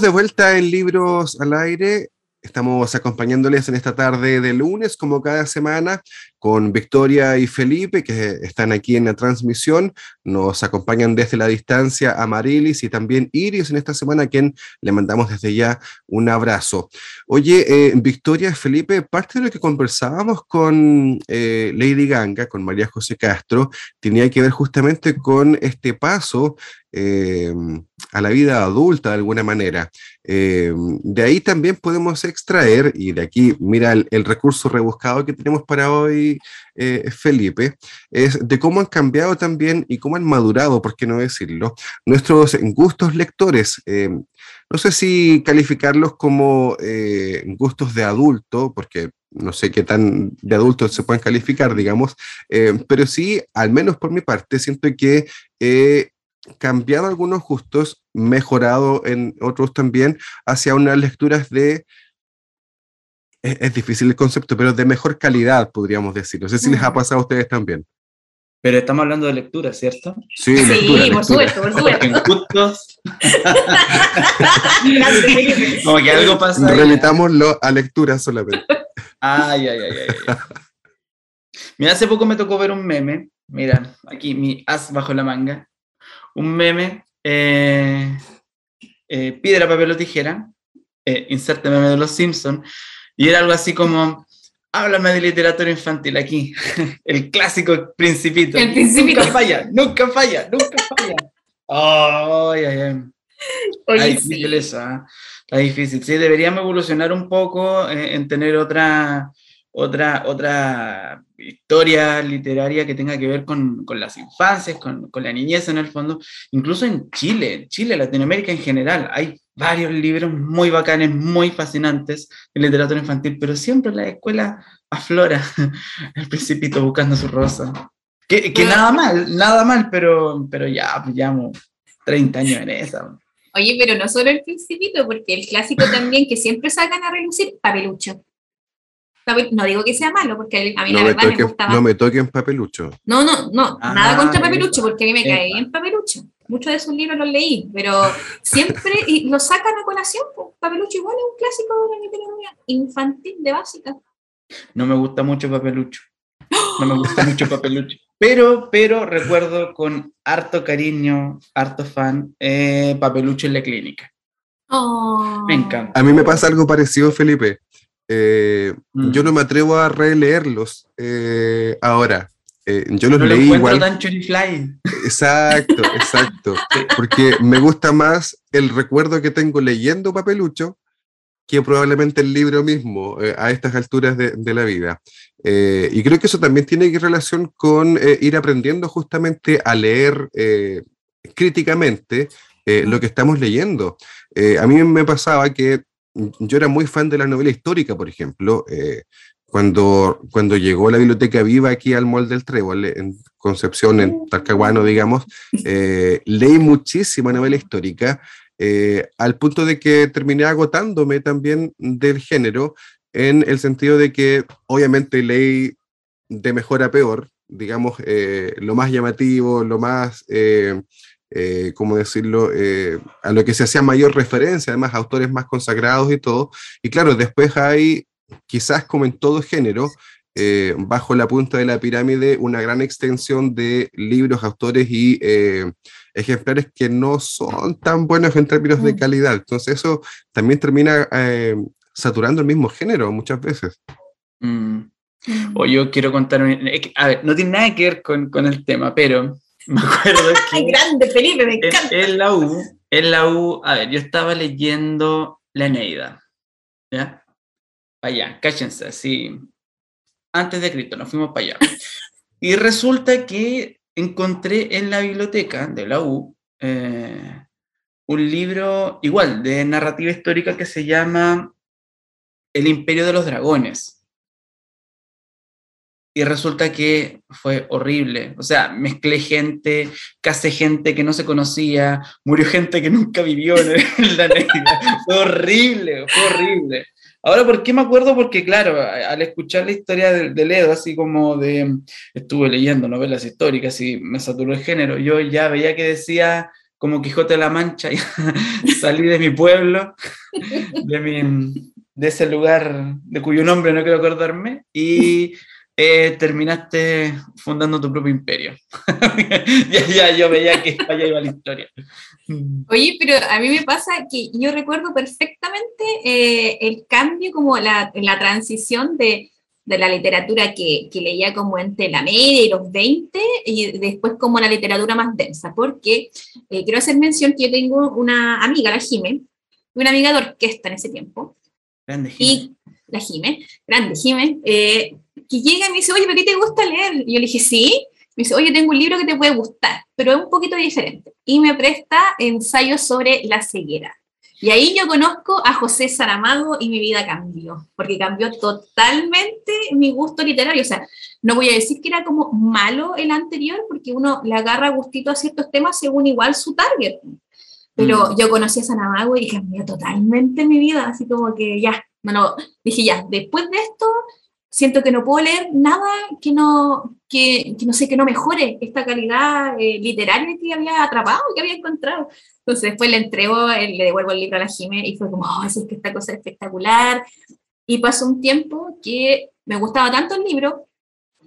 De vuelta en Libros al Aire. Estamos acompañándoles en esta tarde de lunes, como cada semana, con Victoria y Felipe, que están aquí en la transmisión. Nos acompañan desde la distancia a Marilis y también Iris en esta semana, a quien le mandamos desde ya un abrazo. Oye, eh, Victoria Felipe, parte de lo que conversábamos con eh, Lady Ganga, con María José Castro, tenía que ver justamente con este paso eh, a la vida adulta de alguna manera. de ahí también podemos extraer, y de aquí, mira el, recurso rebuscado que tenemos para hoy, eh, Felipe, es de cómo han cambiado también y cómo han madurado, por qué no decirlo, nuestros gustos lectores. Eh, no sé si calificarlos como eh, gustos de adulto, porque no sé qué tan de adulto se pueden calificar, digamos, pero sí, al menos por mi parte, siento que he cambiado algunos gustos, mejorado en otros también, hacia unas lecturas de es, difícil el concepto, pero de mejor calidad, podríamos decir. No sé si les ha pasado a ustedes también. Pero estamos hablando de lectura, ¿cierto? Sí, sí por supuesto, por supuesto. en gustos. Como que algo pasa. Remitámoslo a lectura solamente. Ay, ay, ay, ay. Mira, hace poco me tocó ver un meme. Mira, aquí mi as bajo la manga. Un meme. Eh, eh, piedra, papel o tijera. Eh, inserte meme de los Simpsons y era algo así como, háblame de literatura infantil aquí, el clásico principito. El principito. Nunca falla, nunca falla, nunca falla. ay, ay, ay. Oye, sí. eso, ¿ah? Está difícil. Sí, deberíamos evolucionar un poco eh, en tener otra, otra, otra historia literaria que tenga que ver con, con las infancias, con, con, la niñez en el fondo, incluso en Chile, Chile, Latinoamérica en general, hay varios libros muy bacanes, muy fascinantes de literatura infantil, pero siempre la escuela aflora el principito buscando su rosa. Que, que nada mal, nada mal, pero, pero ya, pues llevamos 30 años en esa. Oye, pero no solo el principito, porque el clásico también que siempre sacan a relucir, papelucho. No digo que sea malo, porque a mí la verdad me, gustaba. No me toquen papelucho. No, no, no, ah, nada contra papelucho, porque a mí me cae bien papelucho muchos de sus libros los leí, pero siempre y lo sacan a colación. Pues, Papelucho igual es un clásico de la literatura infantil de básica. No me gusta mucho Papelucho. No me gusta mucho Papelucho. Pero, pero recuerdo con harto cariño, harto fan, eh, Papelucho en la clínica. Oh. Me encanta. A mí me pasa algo parecido, Felipe. Eh, mm. Yo no me atrevo a releerlos eh, ahora. Eh, yo los leí igual. Exacto, exacto. Porque me gusta más el recuerdo que tengo leyendo Papelucho que probablemente el libro mismo eh, a estas alturas de, de la vida. Eh, y creo que eso también tiene relación con ir aprendiendo justamente a leer críticamente lo que estamos leyendo. a mí me pasaba que yo era muy fan de la novela histórica, por ejemplo cuando, cuando llegó la biblioteca viva aquí al Mall del Trébol, en Concepción, en Talcahuano, digamos, eh, leí muchísima novela histórica, eh, al punto de que terminé agotándome también del género, en el sentido de que obviamente leí de mejor a peor, digamos, eh, lo más llamativo, lo más, ¿cómo decirlo?, a lo que se hacía mayor referencia, además autores más consagrados y todo. Y claro, después hay quizás como en todo género, eh, bajo la punta de la pirámide una gran extensión de libros, autores y eh, ejemplares que no son tan buenos en términos de mm. calidad. Entonces eso también termina eh, saturando el mismo género muchas veces. Mm. mm. O yo quiero contar, a ver, no tiene nada que ver con, con el tema, pero me acuerdo que... grande, Felipe, me encanta! En, la U, en la U, a ver, yo estaba leyendo La Neida, ¿ya? para allá, cállense, así, antes de Cristo, nos fuimos para allá. Y resulta que encontré en la biblioteca de la U eh, un libro igual de narrativa histórica que se llama El Imperio de los Dragones. Y resulta que fue horrible. O sea, mezclé gente, casé gente que no se conocía, murió gente que nunca vivió en la negra. Fue horrible, fue horrible. Ahora, ¿por qué me acuerdo? Porque, claro, al escuchar la historia de, Ledo, así como de, estuve leyendo novelas históricas y me saturó el género, yo ya veía que decía como Quijote de la Mancha, salí de mi pueblo, de, mi, de ese lugar de cuyo nombre no quiero acordarme, y eh, terminaste fundando tu propio imperio. ya, ya, yo veía que allá iba la historia. Oye, pero a mí me pasa que yo recuerdo perfectamente eh, el cambio, como la, la transición de, de la literatura que, que, leía como entre la media y los 20 y después como la literatura más densa, porque eh, quiero hacer mención que yo tengo una amiga, la Jime, una amiga de orquesta en ese tiempo. Grande Jime. Y la Jime, grande Jime, eh, que llega y me dice, oye, ¿pero qué te gusta leer? Y yo le dije, sí. Me dice, oye, tengo un libro que te puede gustar, pero es un poquito diferente. Y me presta ensayos sobre la ceguera. Y ahí yo conozco a José Saramago y mi vida cambió, porque cambió totalmente mi gusto literario. O sea, no voy a decir que era como malo el anterior, porque uno le agarra gustito a ciertos temas según igual su target. Pero mm. yo conocí a Saramago y cambió totalmente mi vida, así como que ya, no, dije ya, después de esto siento que no puedo leer nada que no, que, que no sé, que no mejore esta calidad eh, literaria que había atrapado, que había encontrado. Entonces después le entrego, eh, le devuelvo el libro a la Jime y fue como, oh, es que esta cosa es espectacular. Y pasó un tiempo que me gustaba tanto el libro,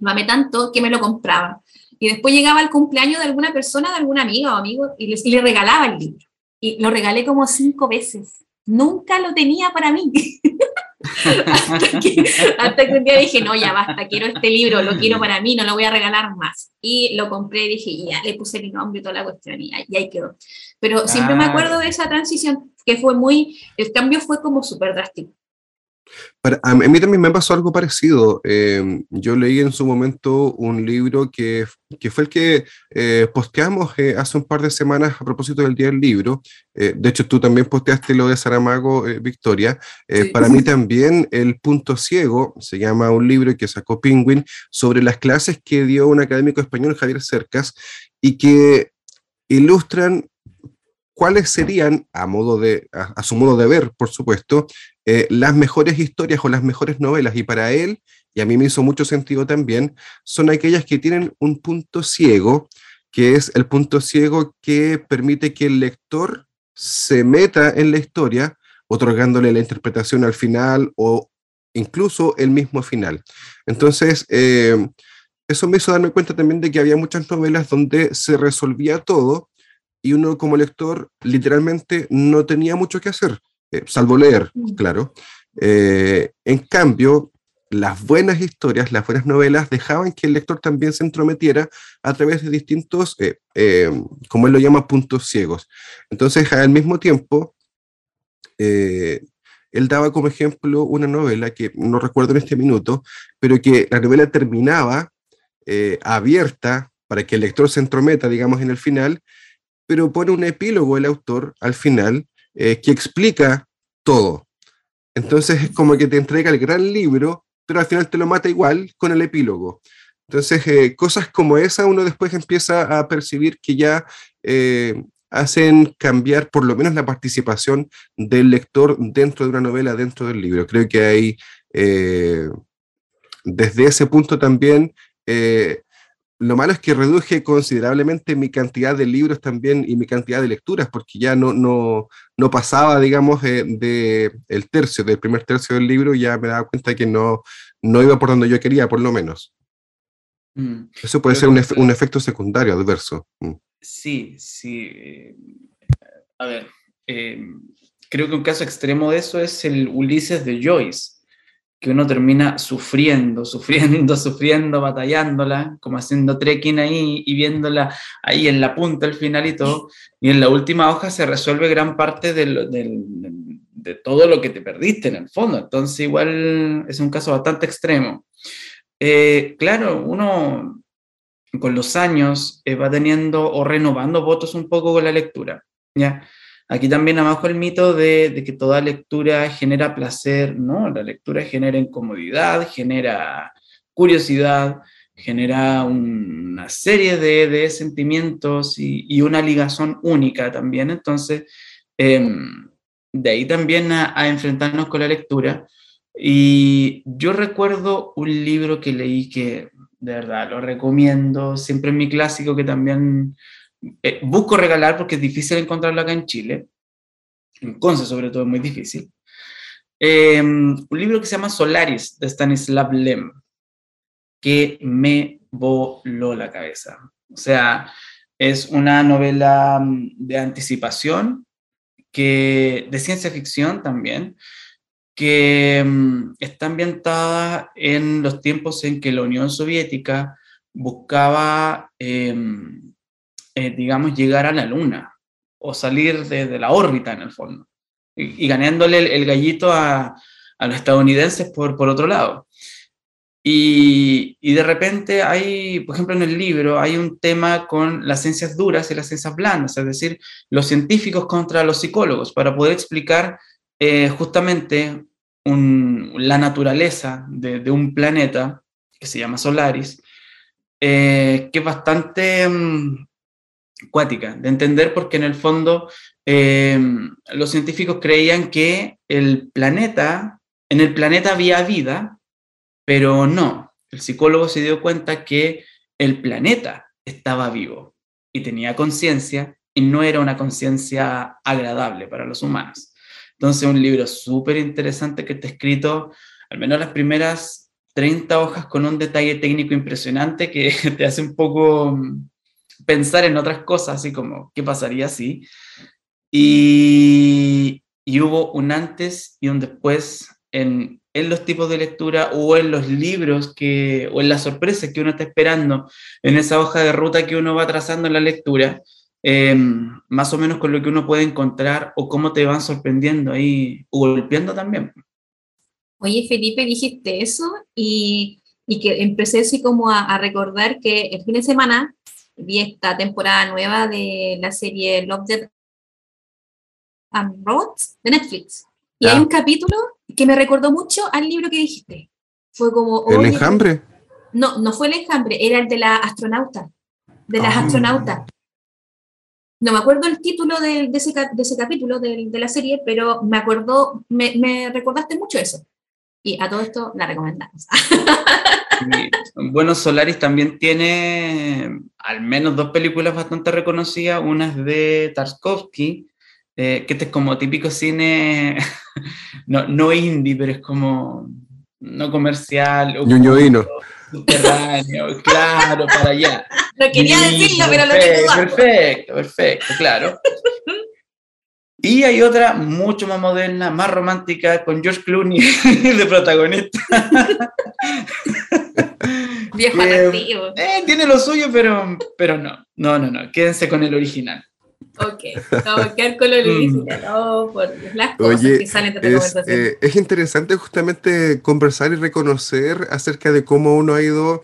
me amé tanto que me lo compraba. Y después llegaba el cumpleaños de alguna persona, de alguna amiga o amigo, y le, y le regalaba el libro. Y lo regalé como cinco veces. Nunca lo tenía para mí. hasta, que, un día dije, no, ya basta, quiero este libro, lo quiero para mí, no lo voy a regalar más. Y lo compré y dije, ya, le puse mi nombre y toda la cuestión y, ahí quedó. Pero siempre me acuerdo de esa transición, que fue muy, el cambio fue como súper drástico a mí también me pasó algo parecido. Em, yo leí en su momento un libro que, que fue el que eh, posteamos eh, hace un par de semanas a propósito del Día del Libro. Eh, de hecho, tú también posteaste lo de Saramago, Victoria. Para mí también El Punto Ciego se llama un libro que sacó Penguin sobre las clases que dio un académico español, Javier Cercas, y que ilustran cuáles serían, a, modo de, a, su modo de ver, por supuesto, eh, las mejores historias o las mejores novelas. Y para él, y a mí me hizo mucho sentido también, son aquellas que tienen un punto ciego, que es el punto ciego que permite que el lector se meta en la historia, otorgándole la interpretación al final o incluso el mismo final. Entonces, eh, eso me hizo darme cuenta también de que había muchas novelas donde se resolvía todo y uno como lector literalmente no tenía mucho que hacer, eh, salvo leer, mm. claro. Eh, en cambio, las buenas historias, las buenas novelas dejaban que el lector también se entrometiera a través de distintos, eh, como él lo llama, puntos ciegos. Entonces, al mismo tiempo, él daba como ejemplo una novela que no recuerdo en este minuto, pero que la novela terminaba abierta para que el lector se entrometa, digamos, en el final, pero pone un epílogo el autor al final eh, que explica todo. Entonces es como que te entrega el gran libro, pero al final te lo mata igual con el epílogo. Entonces, eh, cosas como esa uno después empieza a percibir que ya eh, hacen cambiar por lo menos la participación del lector dentro de una novela, dentro del libro. Creo que hay, desde ese punto también, lo malo es que reduje considerablemente mi cantidad de libros también y mi cantidad de lecturas, porque ya no, no, no pasaba, digamos, de, el tercio, del primer tercio del libro, ya me daba cuenta que no, no iba por donde yo quería, por lo menos. Mm. Eso puede ser un, un, efecto secundario adverso. Mm. Sí, sí. Eh, a ver, eh, creo que un caso extremo de eso es el Ulises de Joyce que uno termina sufriendo, sufriendo, sufriendo, batallándola, como haciendo trekking ahí y viéndola ahí en la punta, al final y todo, y en la última hoja se resuelve gran parte de todo lo que te perdiste en el fondo. Entonces igual es un caso bastante extremo. Eh, claro, uno con los años eh, va teniendo o renovando votos un poco con la lectura, ¿ya? Aquí también abajo el mito de, que toda lectura genera placer, ¿no? La lectura genera incomodidad, genera curiosidad, genera una serie de, sentimientos y, una ligazón única también. Entonces, em, de ahí también a, a, enfrentarnos con la lectura. Y yo recuerdo un libro que leí que de verdad lo recomiendo, siempre es mi clásico que también eh, busco regalar porque es difícil encontrarlo acá en Chile, en Conce sobre todo es muy difícil. Em, un libro que se llama Solaris de Stanislav Lem, que me voló la cabeza. O sea, es una novela mm, de anticipación, que, de ciencia ficción también, que mm, está ambientada en los tiempos en que la Unión Soviética buscaba, em, eh, digamos, llegar a la Luna o salir de, la órbita en el fondo, y, ganándole el, gallito a, a, los estadounidenses por, por otro lado. Y, y, de repente hay, por ejemplo, en el libro hay un tema con las ciencias duras y las ciencias blandas, es decir, los científicos contra los psicólogos, para poder explicar eh, justamente la naturaleza de, un planeta que se llama Solaris, eh, que es bastante um, cuática de entender porque en el fondo eh, los científicos creían que el planeta, en el planeta había vida, pero no, el psicólogo se dio cuenta que el planeta estaba vivo y tenía conciencia y no era una conciencia agradable para los humanos. Entonces, un libro súper interesante que está escrito, al menos las primeras 30 hojas con un detalle técnico impresionante que te hace un poco pensar en otras cosas, así como, ¿qué pasaría si? Y, y hubo un antes y un después en, en, los tipos de lectura o en los libros que, o en las sorpresas que uno está esperando en esa hoja de ruta que uno va trazando en la lectura. Em, más o menos con lo que uno puede encontrar o cómo te van sorprendiendo ahí o golpeando también. Oye, Felipe, dijiste eso y, y que empecé así como a, a, recordar que el fin de semana vi esta temporada nueva de la serie Love, Death and Robots de Netflix. Y hay un capítulo que me recordó mucho al libro que dijiste. Fue como... ¿El enjambre? No, no fue el enjambre, era el de la astronauta, de las ah. astronautas no me acuerdo el título de, ese, de ese, capítulo de, de, la serie, pero me acuerdo, me, me, recordaste mucho eso. Y a todo esto la recomendamos. bueno, Solaris también tiene al menos dos películas bastante reconocidas. Una es de Tarkovsky, eh, que este es como típico cine, no, no indie, pero es como no comercial. Ñuñoíno subterráneo, claro, para allá. No quería decirlo, pero lo tengo. Perfecto, perfecto, claro. Y hay otra mucho más moderna, más romántica, con George Clooney de protagonista. Viejo atractivo. Eh, tiene lo suyo, pero, pero no. No, no, no. Quédense con el original. Ok, vamos a quedar con lo original. Oh, por las cosas que salen de es. Eh, es interesante justamente conversar y reconocer acerca de cómo uno ha ido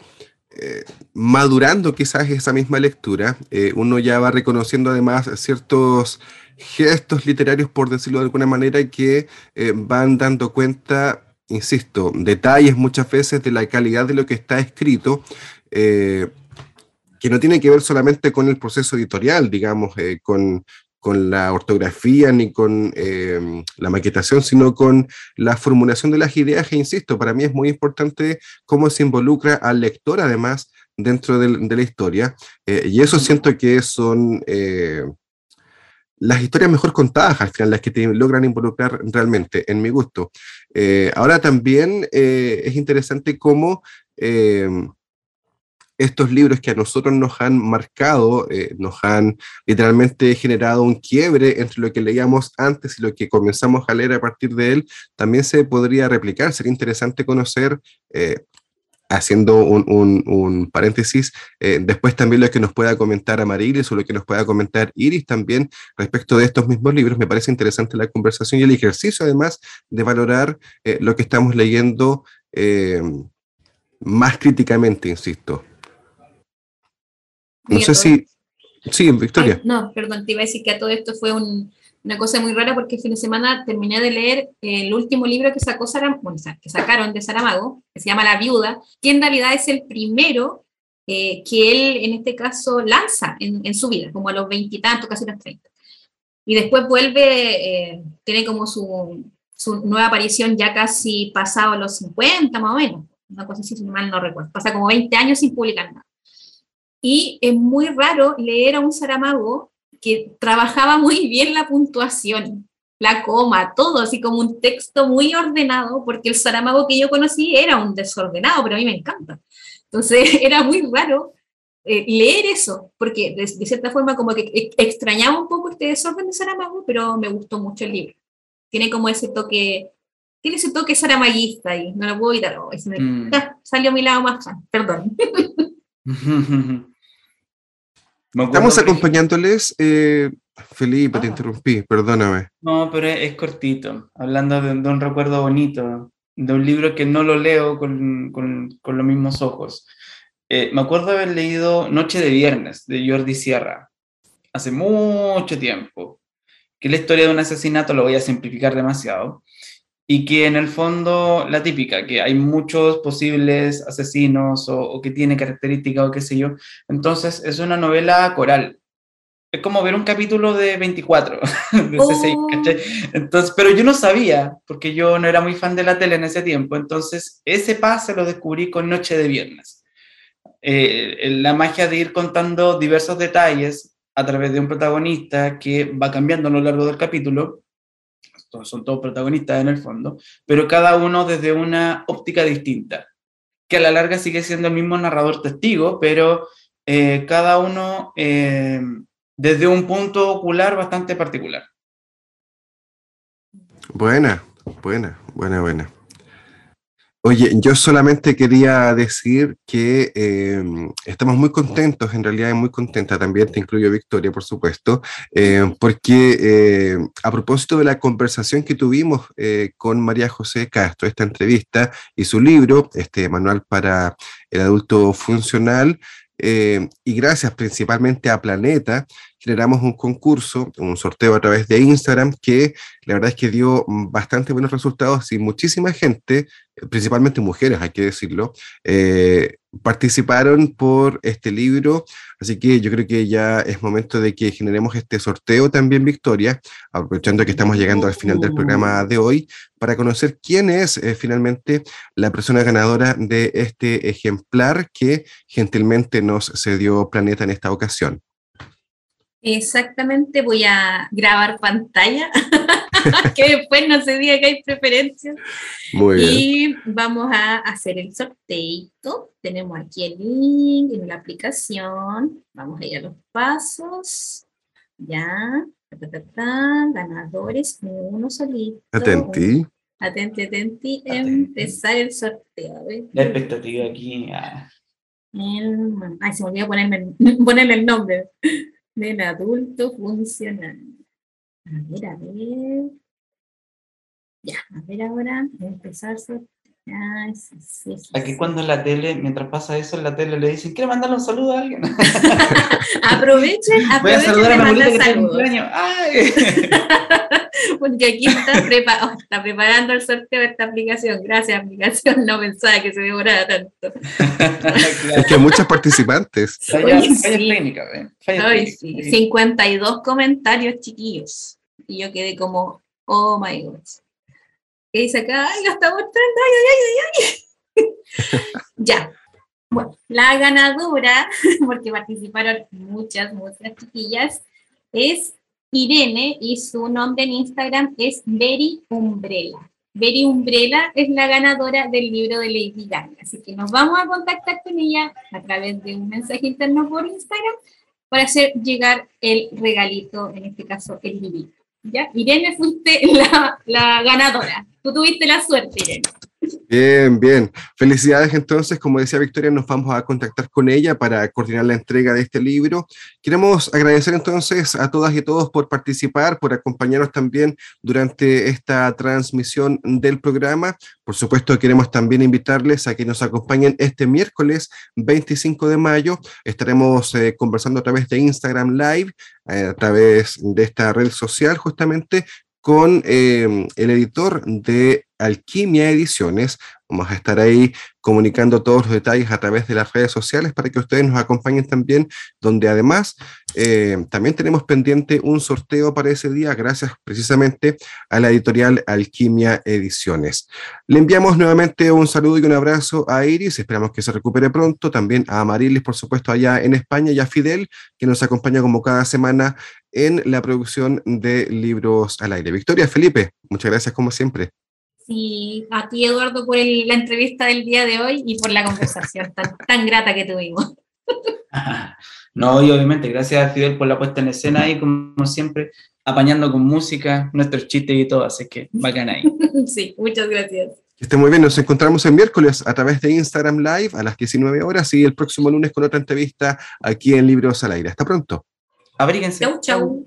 eh, madurando quizás esa misma lectura, eh, uno ya va reconociendo además ciertos gestos literarios, por decirlo de alguna manera, que eh, van dando cuenta, insisto, detalles muchas veces de la calidad de lo que está escrito, que no tiene que ver solamente con el proceso editorial, digamos, con, con la ortografía ni con la maquetación, sino con la formulación de las ideas. E insisto, para mí es muy importante cómo se involucra al lector además dentro de, la historia. Eh, y eso siento que son eh, las historias mejor contadas al final, las que te logran involucrar realmente, en mi gusto. Eh, ahora también es interesante cómo em, estos libros que a nosotros nos han marcado, eh, nos han literalmente generado un quiebre entre lo que leíamos antes y lo que comenzamos a leer a partir de él, también se podría replicar. Sería interesante conocer, eh, haciendo un, paréntesis, eh, después también lo que nos pueda comentar Amarilis o lo que nos pueda comentar Iris también respecto de estos mismos libros. Me parece interesante la conversación y el ejercicio además de valorar lo que estamos leyendo más críticamente, insisto. No sé si... Sí, Victoria. no, perdón, te iba a decir que a todo esto fue una cosa muy rara porque el fin de semana terminé de leer el último libro que sacó bueno, que sacaron de Saramago, que se llama La Viuda, que en realidad es el primero eh, que él en este caso lanza en, su vida, como a los veintitantos, casi los treinta. Y después vuelve, eh, tiene como su, su, nueva aparición ya casi pasado los 50 más o menos, una cosa así, si mal no recuerdo. Pasa como 20 años sin publicar nada. Y es muy raro leer a un Saramago que trabajaba muy bien la puntuación, la coma, todo, así como un texto muy ordenado, porque el Saramago que yo conocí era un desordenado, pero a mí me encanta. Entonces era muy raro eh, leer eso, porque de, cierta forma como que extrañaba un poco este desorden de Saramago, pero me gustó mucho el libro. Tiene como ese toque, tiene ese toque saramaguista y no lo puedo evitar. Oh, mm. salió a mi lado más fan, perdón. Estamos acompañándoles. Eh, Felipe, te ah. interrumpí, perdóname. No, pero es, cortito, hablando de, un recuerdo bonito, de un libro que no lo leo con, con, con los mismos ojos. Eh, me acuerdo haber leído Noche de Viernes de Jordi Sierra, hace mucho tiempo, que es la historia de un asesinato, lo voy a simplificar demasiado, y que en el fondo la típica, que hay muchos posibles asesinos o, que tiene características o qué sé yo. Entonces es una novela coral. Es como ver un capítulo de 24, de Entonces, pero yo no sabía, porque yo no era muy fan de la tele en ese tiempo. Entonces, ese pase lo descubrí con Noche de Viernes. Eh, la magia de ir contando diversos detalles a través de un protagonista que va cambiando a lo largo del capítulo son todos protagonistas en el fondo, pero cada uno desde una óptica distinta, que a la larga sigue siendo el mismo narrador testigo, pero eh, cada uno eh, desde un punto ocular bastante particular. Buena, buena, buena, buena. Oye, yo solamente quería decir que em, estamos muy contentos, en realidad muy contenta, también te incluyo Victoria, por supuesto, em, porque em, a propósito de la conversación que tuvimos eh, con María José Castro, esta entrevista y su libro, este manual para el adulto funcional, y gracias principalmente a Planeta, generamos un concurso, un sorteo a través de Instagram que la verdad es que dio bastante buenos resultados y muchísima gente, principalmente mujeres, hay que decirlo, eh, participaron por este libro, así que yo creo que ya es momento de que generemos este sorteo también, Victoria, aprovechando que estamos llegando al final del programa de hoy, para conocer quién es eh, finalmente la persona ganadora de este ejemplar que gentilmente nos cedió Planeta en esta ocasión. Exactamente, voy a grabar pantalla, que después no se diga que hay preferencias. Muy bien. Y vamos a hacer el sorteo. Tenemos aquí el link en la aplicación. Vamos a ir a los pasos. Ya. Ganadores, uno solito. Atenti. Atenti, atenti. Empezar el sorteo. La expectativa aquí. Ah. ay, se me olvidó ponerme, ponerle el nombre del adulto funcional. A ver, a ver. Ya, a ver ahora, empezar Ah, Aquí cuando en la tele, mientras pasa eso, en la tele le dicen, ¿quiere mandarle un saludo a alguien? aprovechen, aprovechen Voy a saludar a mi abuelita que ¡Ay! Porque aquí está, está, preparando el sorteo de esta aplicación. Gracias, aplicación. No pensaba que se demorara tanto. es que muchos participantes. Falla, técnica, ¿eh? Falla 52 comentarios chiquillos. Y yo quedé como, oh my god que dice acá, ay, lo está mostrando, ay, ay, ay, ay. ya. Bueno, la ganadora, porque participaron muchas, muchas chiquillas, es Irene y su nombre en Instagram es Berry Umbrella. Berry Umbrella es la ganadora del libro de Lady Gaga. Así que nos vamos a contactar con ella a través de un mensaje interno por Instagram para hacer llegar el regalito, en este caso el librito. ¿Ya? Irene, fuiste la, la ganadora. Tú tuviste la suerte, Irene. Bien, bien. Felicidades entonces, como decía Victoria, nos vamos a contactar con ella para coordinar la entrega de este libro. Queremos agradecer entonces a todas y todos por participar, por acompañarnos también durante esta transmisión del programa. Por supuesto, queremos también invitarles a que nos acompañen este miércoles 25 de mayo. Estaremos eh, conversando a través de Instagram Live, eh, a través de esta red social justamente, con eh, el editor de Alquimia Ediciones. Vamos a estar ahí comunicando todos los detalles a través de las redes sociales para que ustedes nos acompañen también, donde además eh, también tenemos pendiente un sorteo para ese día, gracias precisamente a la editorial Alquimia Ediciones. Le enviamos nuevamente un saludo y un abrazo a Iris, esperamos que se recupere pronto, también a Marilis, por supuesto, allá en España, y a Fidel, que nos acompaña como cada semana en la producción de libros al aire. Victoria, Felipe, muchas gracias como siempre. Sí, a ti Eduardo por la entrevista del día de hoy y por la conversación tan, tan grata que tuvimos. No, y obviamente, gracias a Fidel por la puesta en escena y como siempre, apañando con música, nuestros chistes y todo, así que bacán ahí. Sí, muchas gracias. Que esté muy bien, nos encontramos el miércoles a través de Instagram Live a las 19 horas y el próximo lunes con otra entrevista aquí en Libros al Aire. Hasta pronto. Abríguense. Chau, chau.